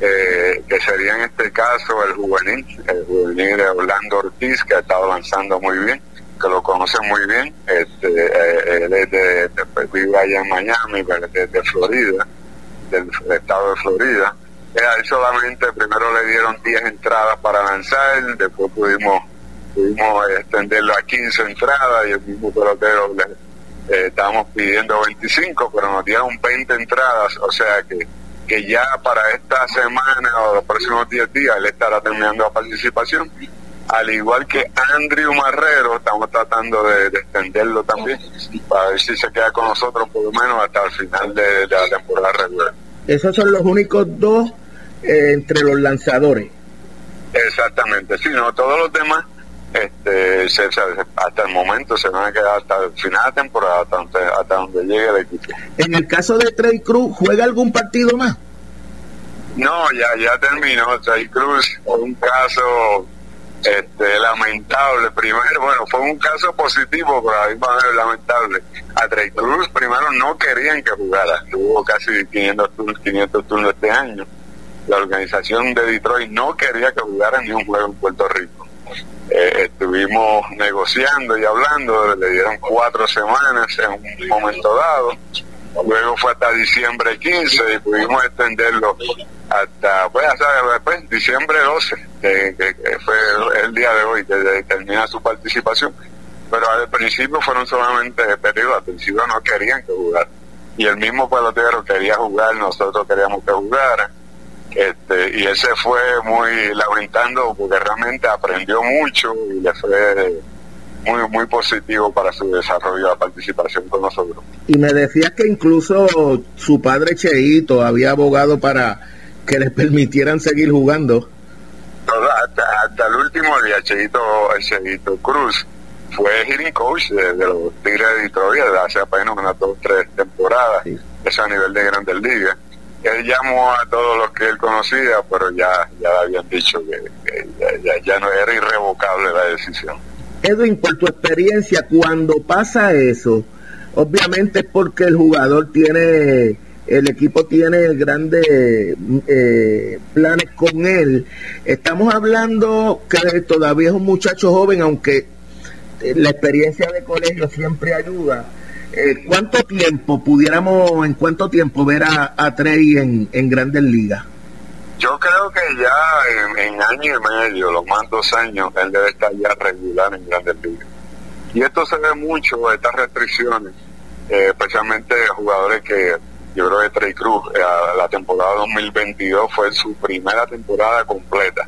Eh, que sería en este caso el juvenil, el juvenil de Orlando Ortiz, que ha estado lanzando muy bien, que lo conocen muy bien, este, eh, él es de, vive allá en Miami, pero de, Florida, del, estado de Florida. Eh, a él solamente primero le dieron 10 entradas para lanzar, después pudimos pudimos extenderlo a 15 entradas y el mismo pelotero le eh, estábamos pidiendo 25, pero nos dieron 20 entradas, o sea que que ya para esta semana o los próximos 10 días él estará terminando la participación. Al igual que Andrew Marrero, estamos tratando de, extenderlo también para ver si se queda con nosotros por lo menos hasta el final de, la temporada regular. Esos son los únicos dos eh, entre los lanzadores. Exactamente, sí, no, todos los demás este, hasta el momento se van a quedar hasta el final de temporada, hasta donde, llegue el equipo. En el caso de Trey Cruz, ¿juega algún partido más? No, ya ya terminó. Trey Cruz fue un caso este, lamentable. Primero, bueno, fue un caso positivo, pero ahí va a lamentable. A Trey Cruz primero no querían que jugara. Tuvo casi 500 turnos, 500 turnos este año. La organización de Detroit no quería que jugara ni un juego en Puerto Rico eh, estuvimos negociando y hablando, le dieron cuatro semanas en un momento dado, luego fue hasta diciembre 15 y pudimos extenderlo hasta, pues, después, diciembre 12, que, fue el día de hoy, que termina su participación, pero al principio fueron solamente periodos, al principio no querían que jugara, y el mismo pelotero quería jugar, nosotros queríamos que jugara, este, y ese fue muy lamentando porque realmente aprendió mucho y le fue muy muy positivo para su desarrollo la participación con nosotros. Y me decías que incluso su padre Cheito había abogado para que les [laughs] permitieran seguir jugando. Hasta, el último día, Cheito, Cheito Cruz fue hitting coach de, los Tigres de Detroit hace apenas unas dos tres temporadas, eso a nivel de Grandes Ligas él llamó a todos los que él conocía, pero ya, ya habían dicho que, ya, no era irrevocable la decisión. Edwin, por tu experiencia, cuando pasa eso, obviamente es porque el jugador tiene, el equipo tiene grandes eh, planes con él. Estamos hablando que todavía es un muchacho joven, aunque la experiencia de colegio siempre ayuda eh, ¿Cuánto tiempo pudiéramos, en cuánto tiempo ver a, a Trey en, en Grandes Ligas? Yo creo que ya en, año y medio, los más dos años, él debe estar ya regular en Grandes Ligas. Y esto se ve mucho, estas restricciones, eh, especialmente jugadores que yo creo que Trey Cruz, eh, la temporada 2022 fue su primera temporada completa.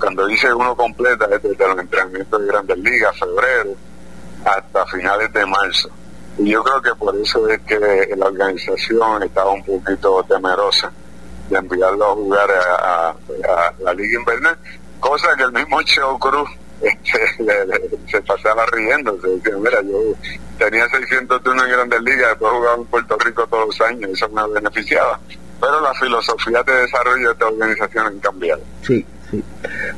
Cuando dice uno completa es desde los entrenamientos de Grandes Ligas, febrero, hasta finales de marzo. Y yo creo que por eso es que la organización estaba un poquito temerosa de enviarlo a jugar a, la Liga Invernal, cosa que el mismo Cheo Cruz [laughs] este, se pasaba riendo, se decía, mira, yo tenía 600 turnos en Grandes Ligas, después jugaba en Puerto Rico todos los años, eso me beneficiaba. Pero la filosofía de desarrollo de esta organización han cambiado. Sí, sí.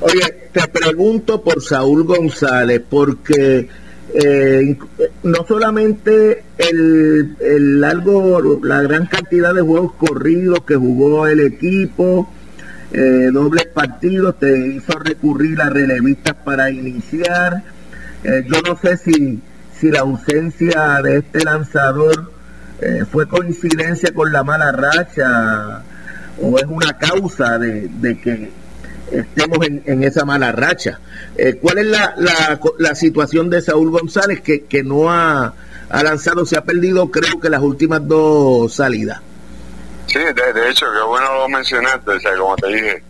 Oye, te pregunto por Saúl González, porque eh, no solamente el, el, largo, la gran cantidad de juegos corridos que jugó el equipo, eh, dobles partidos, te hizo recurrir a relevistas para iniciar. Eh, yo no sé si, si la ausencia de este lanzador eh, fue coincidencia con la mala racha o es una causa de, de que estemos en, esa mala racha. Eh, ¿Cuál es la, la, situación de Saúl González que, que no ha, ha, lanzado, se ha perdido creo que las últimas dos salidas? Sí, de, hecho, que bueno lo mencionaste, o sea, como te dije,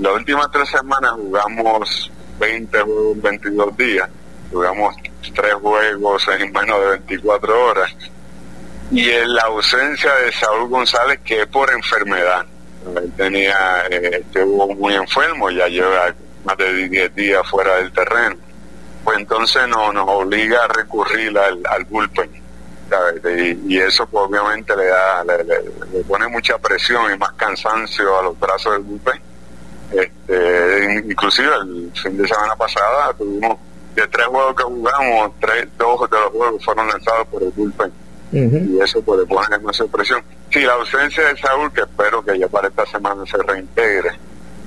las últimas tres semanas jugamos 20 o 22 días, jugamos tres juegos en menos de 24 horas. Y en la ausencia de Saúl González, que es por enfermedad. Él tenía, eh, estuvo muy enfermo, ya lleva más de 10 días fuera del terreno. Pues entonces no, nos obliga a recurrir al, al bullpen. Y, eso pues, obviamente le da le, pone mucha presión y más cansancio a los brazos del bullpen. Este, inclusive el fin de semana pasada tuvimos de tres juegos que jugamos, tres, dos de los juegos fueron lanzados por el bullpen. Y eso puede poner más presión. Sí, la ausencia de Saúl, que espero que ya para esta semana se reintegre,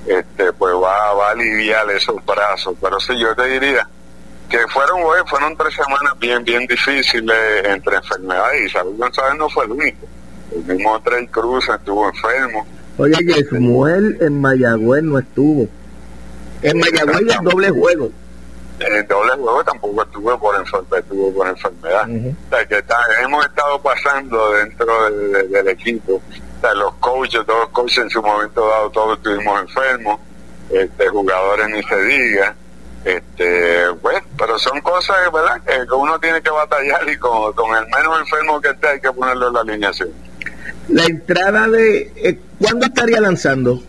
este, pues va, va a aliviar esos brazos. Pero sí, yo te diría que fueron, fueron tres semanas bien, bien difíciles entre enfermedades y Saúl González no fue el único. El mismo Trey Cruz estuvo enfermo. Oye, Samuel en Mayagüez no estuvo. En Mayagüez el doble juego el doble juego tampoco estuvo por, estuvo por enfermedad. o sea, que hemos estado pasando dentro del equipo. O sea, los coaches, todos los coaches en su momento dado, todos estuvimos enfermos. Este, jugadores ni se diga. Este, pues, pero son cosas ¿verdad? que uno tiene que batallar y con, con el menos enfermo que esté hay que ponerlo en la alineación. La entrada de... Eh, ¿Cuándo estaría lanzando?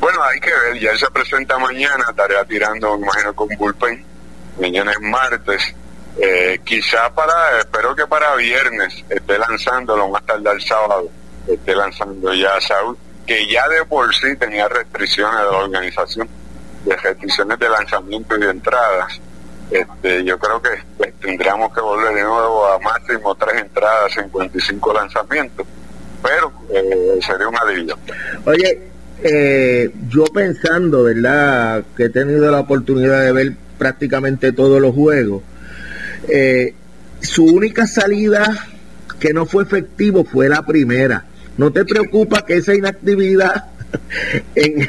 Bueno, hay que ver, ya él se presenta mañana, estaría tirando, imagino, con bullpen. Mañana es martes. Eh, quizá para, espero que para viernes esté lanzándolo más tarde el sábado, esté lanzando ya Saúl, que ya de por sí tenía restricciones de la organización, de restricciones de lanzamiento y de entradas. Este, yo creo que pues, tendríamos que volver de nuevo a máximo tres entradas, 55 lanzamientos, pero eh, sería un alivio. Oye, eh, yo pensando, ¿verdad? Que he tenido la oportunidad de ver prácticamente todos los juegos. Eh, su única salida que no fue efectivo fue la primera. ¿No te preocupa que esa inactividad, [laughs] en,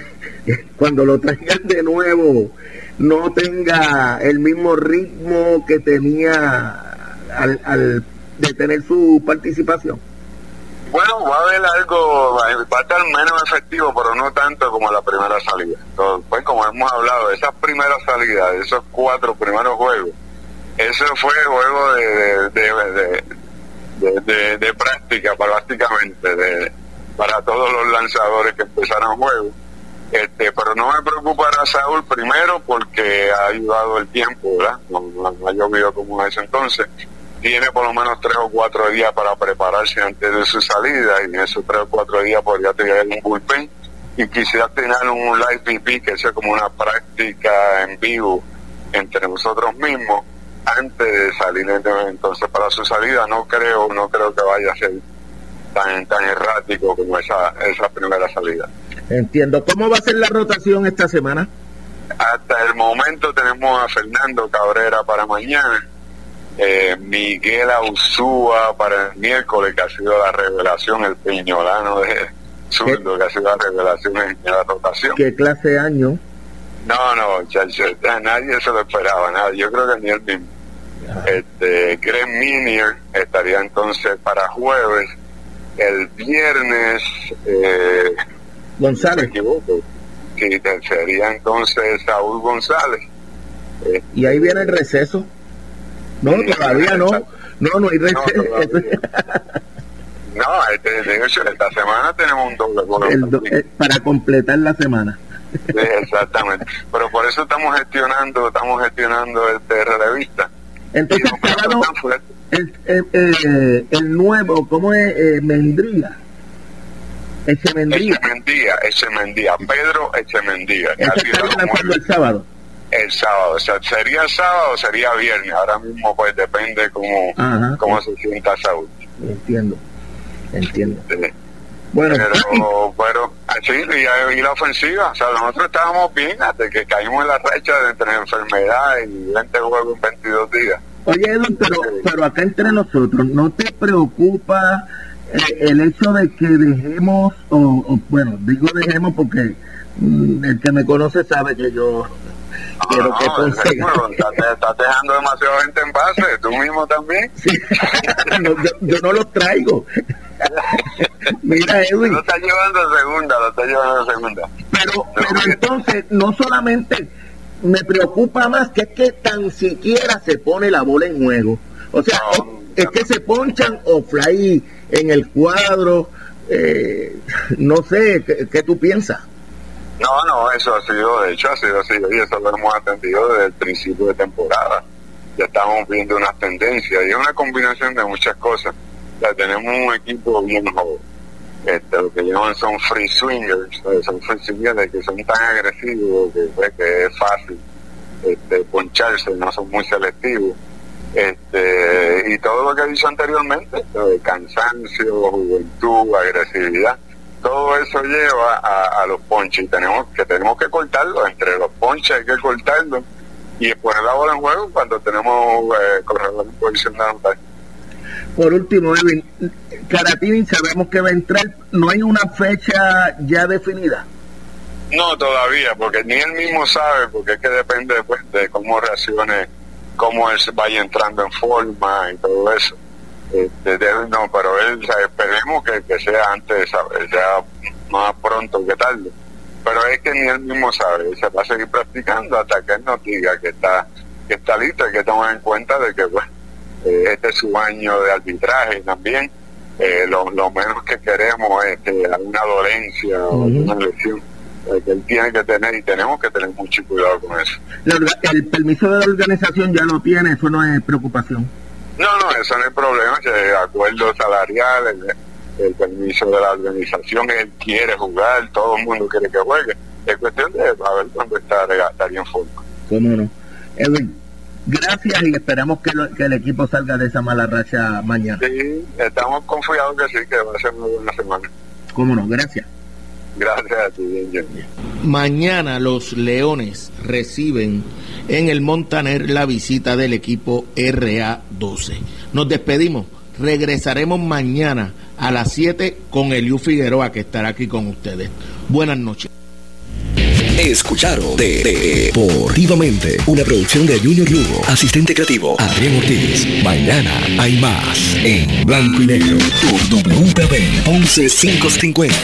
cuando lo traigan de nuevo, no tenga el mismo ritmo que tenía al, al detener su participación? Bueno, va a haber algo, va a estar menos efectivo, pero no tanto como la primera salida. Pues como hemos hablado, esas primeras salidas, esos cuatro primeros juegos, ese fue juego de, de, de, práctica, prácticamente, de, para todos los lanzadores que empezaron juego. Este, pero no me preocupa a Saúl primero porque ha ayudado el tiempo, ¿verdad? No, no ha llovido como ese entonces tiene por lo menos tres o cuatro días para prepararse antes de su salida y en esos tres o cuatro días podría tener un bullpen y quisiera tener un live PP que sea como una práctica en vivo entre nosotros mismos antes de salir entonces para su salida no creo no creo que vaya a ser tan tan errático como esa esa primera salida. Entiendo. Cómo va a ser la rotación esta semana hasta el momento tenemos a Fernando Cabrera para mañana eh, Miguel Ausúa para el miércoles, que ha sido la revelación, el peñolano de Zurdo, que ha sido la revelación en la rotación. ¿Qué clase de año? No, no, nadie se lo esperaba, nada. yo creo que ni el mismo. Este, Greg Minier estaría entonces para jueves, el viernes, eh, González. equivoco, sería entonces Saúl González. y ahí viene el receso. No, todavía no. No, no hay No, no de esta semana tenemos un doble eh, para completar la semana. exactamente. Pero por eso estamos gestionando, estamos gestionando este revista. Entonces, el, el, eh, el, nuevo, ¿cómo es? Eh, Mendría. Echemendía. Echemendía, Echemendía. Pedro Echemendía. Está lanzando el sábado el sábado. O sea, sería sábado o sería viernes. Ahora mismo pues depende cómo, cómo se sienta Saúl. Entiendo, entiendo. Bueno, pero, pero así, y, la ofensiva, o sea, nosotros estábamos bien hasta que caímos en la racha de entre enfermedad y 20 juegos en 22 días. Oye, Edwin, pero, pero acá entre nosotros, ¿no te preocupa eh, el hecho de que dejemos, o, bueno, digo dejemos porque mm, el que me conoce sabe que yo [laughs] quiero que consiga. estás, dejando demasiado gente en base, tú mismo también. yo, no los traigo. Mira, Edwin. Lo estás llevando a segunda, lo estás llevando a segunda. Pero, pero entonces, no solamente me preocupa más que es que tan siquiera se pone la bola en juego. O sea, es, que se ponchan o fly en el cuadro. Eh, no sé, ¿qué, tú piensas? No, no, eso ha sido, de hecho, ha sido así, y eso lo hemos atendido desde el principio de temporada. Ya estamos viendo unas tendencias y es una combinación de muchas cosas. Tenemos un equipo bien joven. Este, lo que llaman son free swingers, son free swingers que son tan agresivos que, pues, que es fácil este, poncharse, no son muy selectivos. Este, y todo lo que he dicho anteriormente, cansancio, juventud, agresividad, todo eso lleva a, los ponches y tenemos que tenemos que cortarlo, entre los ponches hay que cortarlo y poner la bola en juego cuando tenemos eh, corredor en posición de anotar. Por último, Edwin, Caratini sabemos que va a entrar, ¿no hay una fecha ya definida? No, todavía, porque ni él mismo sabe, porque es que depende pues, de cómo reaccione, cómo él vaya entrando en forma y todo eso. Este, no, pero él, esperemos que, sea antes, más pronto que tarde. Pero es que ni él mismo sabe, se va a seguir practicando hasta que él nos diga que está, que está listo y que tomar en cuenta de que bueno, eh, este es su año de arbitraje también. Eh, lo, menos que queremos es que alguna dolencia o una lesión eh, que él tiene que tener y tenemos que tener mucho cuidado con eso. el permiso de la organización ya lo tiene, eso no es preocupación. No, no, eso no es problema, que acuerdo salarial, el, permiso de la organización, él quiere jugar, todo el mundo quiere que juegue. Es cuestión de a ver cuándo está, estaría en forma. ¿Cómo no? Edwin, gracias y esperamos que, que, el equipo salga de esa mala racha mañana. Sí, estamos confiados que sí, que va a ser una buena semana. ¿Cómo no? Gracias. Gracias a ti, Mañana los Leones reciben en el Montaner la visita del equipo RA12. Nos despedimos. Regresaremos mañana a las 7 con Eliu Figueroa que estará aquí con ustedes. Buenas noches. Escucharon de, Deportivamente, una producción de Junior Lugo, asistente creativo Adrián Ortiz. Mañana hay más en blanco y negro WPB 11550.